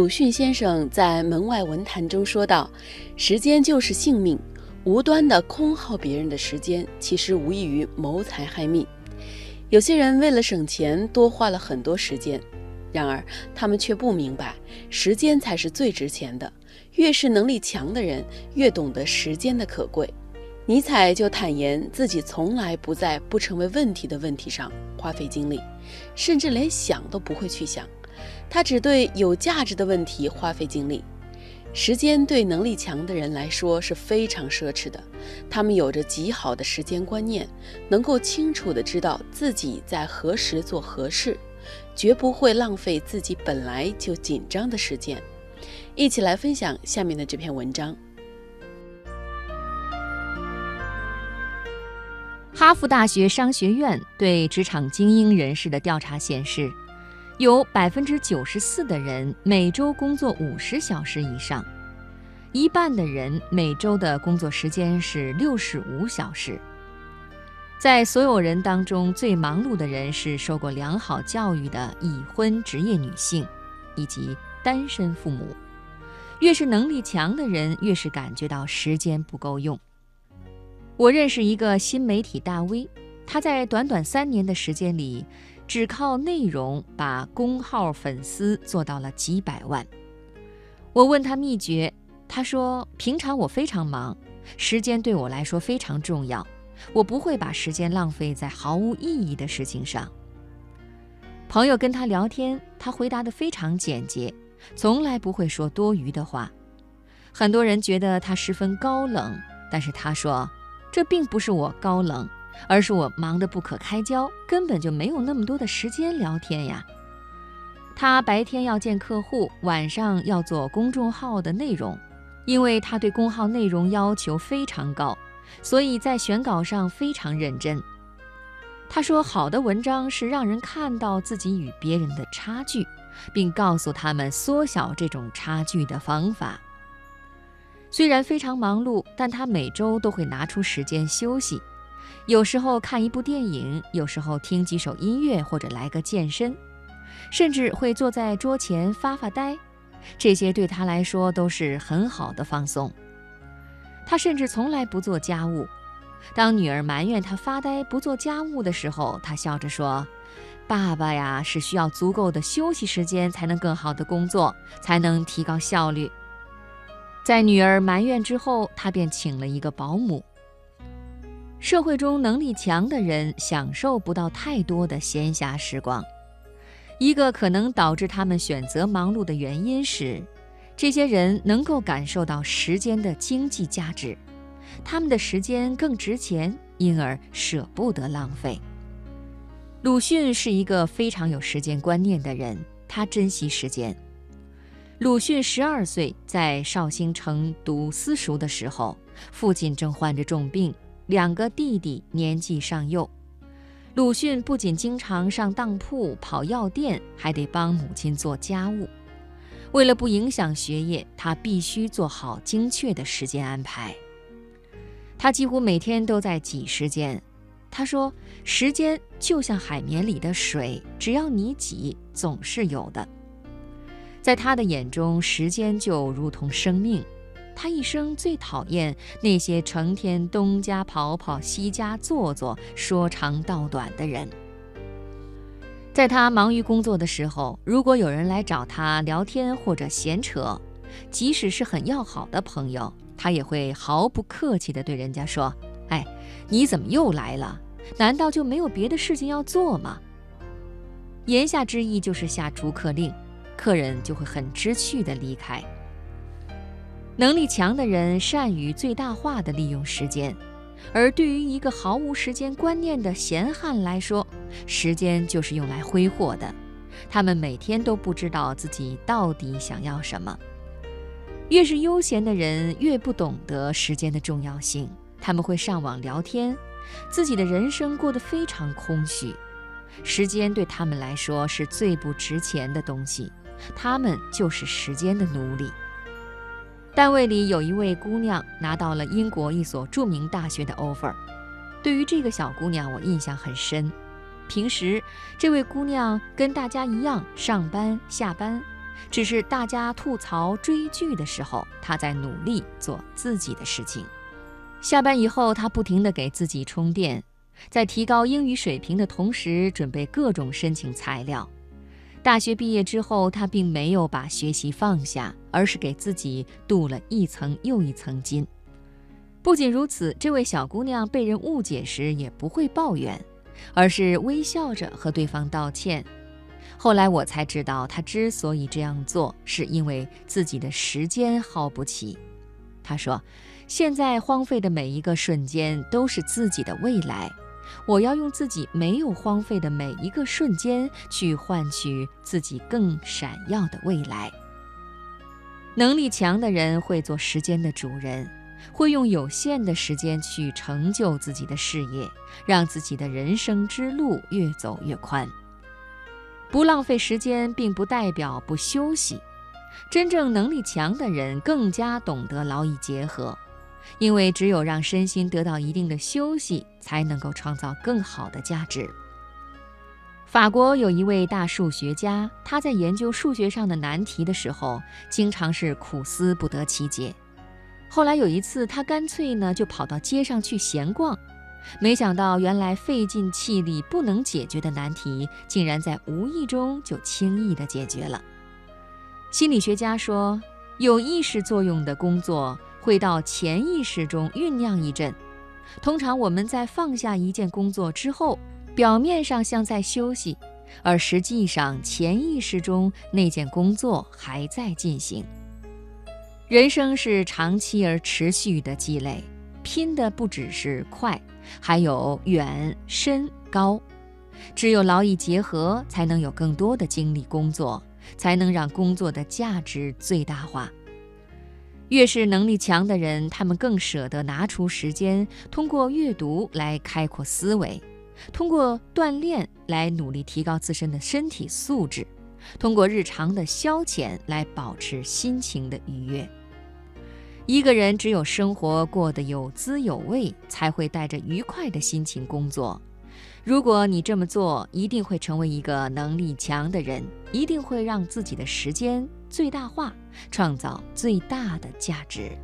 鲁迅先生在《门外文坛》中说道：“时间就是性命，无端的空耗别人的时间，其实无异于谋财害命。有些人为了省钱，多花了很多时间，然而他们却不明白，时间才是最值钱的。越是能力强的人，越懂得时间的可贵。”尼采就坦言自己从来不在不成为问题的问题上花费精力，甚至连想都不会去想。他只对有价值的问题花费精力。时间对能力强的人来说是非常奢侈的，他们有着极好的时间观念，能够清楚地知道自己在何时做何事，绝不会浪费自己本来就紧张的时间。一起来分享下面的这篇文章。哈佛大学商学院对职场精英人士的调查显示。有百分之九十四的人每周工作五十小时以上，一半的人每周的工作时间是六十五小时。在所有人当中，最忙碌的人是受过良好教育的已婚职业女性，以及单身父母。越是能力强的人，越是感觉到时间不够用。我认识一个新媒体大 V，他在短短三年的时间里。只靠内容把公号粉丝做到了几百万。我问他秘诀，他说：“平常我非常忙，时间对我来说非常重要，我不会把时间浪费在毫无意义的事情上。”朋友跟他聊天，他回答的非常简洁，从来不会说多余的话。很多人觉得他十分高冷，但是他说：“这并不是我高冷。”而是我忙得不可开交，根本就没有那么多的时间聊天呀。他白天要见客户，晚上要做公众号的内容，因为他对公号内容要求非常高，所以在选稿上非常认真。他说，好的文章是让人看到自己与别人的差距，并告诉他们缩小这种差距的方法。虽然非常忙碌，但他每周都会拿出时间休息。有时候看一部电影，有时候听几首音乐，或者来个健身，甚至会坐在桌前发发呆。这些对他来说都是很好的放松。他甚至从来不做家务。当女儿埋怨他发呆不做家务的时候，他笑着说：“爸爸呀，是需要足够的休息时间，才能更好的工作，才能提高效率。”在女儿埋怨之后，他便请了一个保姆。社会中能力强的人享受不到太多的闲暇时光，一个可能导致他们选择忙碌的原因是，这些人能够感受到时间的经济价值，他们的时间更值钱，因而舍不得浪费。鲁迅是一个非常有时间观念的人，他珍惜时间。鲁迅十二岁在绍兴城读私塾的时候，父亲正患着重病。两个弟弟年纪尚幼，鲁迅不仅经常上当铺、跑药店，还得帮母亲做家务。为了不影响学业，他必须做好精确的时间安排。他几乎每天都在挤时间。他说：“时间就像海绵里的水，只要你挤，总是有的。”在他的眼中，时间就如同生命。他一生最讨厌那些成天东家跑跑、西家坐坐、说长道短的人。在他忙于工作的时候，如果有人来找他聊天或者闲扯，即使是很要好的朋友，他也会毫不客气地对人家说：“哎，你怎么又来了？难道就没有别的事情要做吗？”言下之意就是下逐客令，客人就会很知趣地离开。能力强的人善于最大化的利用时间，而对于一个毫无时间观念的闲汉来说，时间就是用来挥霍的。他们每天都不知道自己到底想要什么。越是悠闲的人，越不懂得时间的重要性。他们会上网聊天，自己的人生过得非常空虚。时间对他们来说是最不值钱的东西，他们就是时间的奴隶。单位里有一位姑娘拿到了英国一所著名大学的 offer。对于这个小姑娘，我印象很深。平时，这位姑娘跟大家一样上班下班，只是大家吐槽追剧的时候，她在努力做自己的事情。下班以后，她不停地给自己充电，在提高英语水平的同时，准备各种申请材料。大学毕业之后，他并没有把学习放下，而是给自己镀了一层又一层金。不仅如此，这位小姑娘被人误解时也不会抱怨，而是微笑着和对方道歉。后来我才知道，她之所以这样做，是因为自己的时间耗不起。她说：“现在荒废的每一个瞬间都是自己的未来。”我要用自己没有荒废的每一个瞬间，去换取自己更闪耀的未来。能力强的人会做时间的主人，会用有限的时间去成就自己的事业，让自己的人生之路越走越宽。不浪费时间，并不代表不休息。真正能力强的人更加懂得劳逸结合。因为只有让身心得到一定的休息，才能够创造更好的价值。法国有一位大数学家，他在研究数学上的难题的时候，经常是苦思不得其解。后来有一次，他干脆呢就跑到街上去闲逛，没想到原来费尽气力不能解决的难题，竟然在无意中就轻易的解决了。心理学家说，有意识作用的工作。会到潜意识中酝酿一阵。通常我们在放下一件工作之后，表面上像在休息，而实际上潜意识中那件工作还在进行。人生是长期而持续的积累，拼的不只是快，还有远、深、高。只有劳逸结合，才能有更多的精力工作，才能让工作的价值最大化。越是能力强的人，他们更舍得拿出时间，通过阅读来开阔思维，通过锻炼来努力提高自身的身体素质，通过日常的消遣来保持心情的愉悦。一个人只有生活过得有滋有味，才会带着愉快的心情工作。如果你这么做，一定会成为一个能力强的人，一定会让自己的时间最大化，创造最大的价值。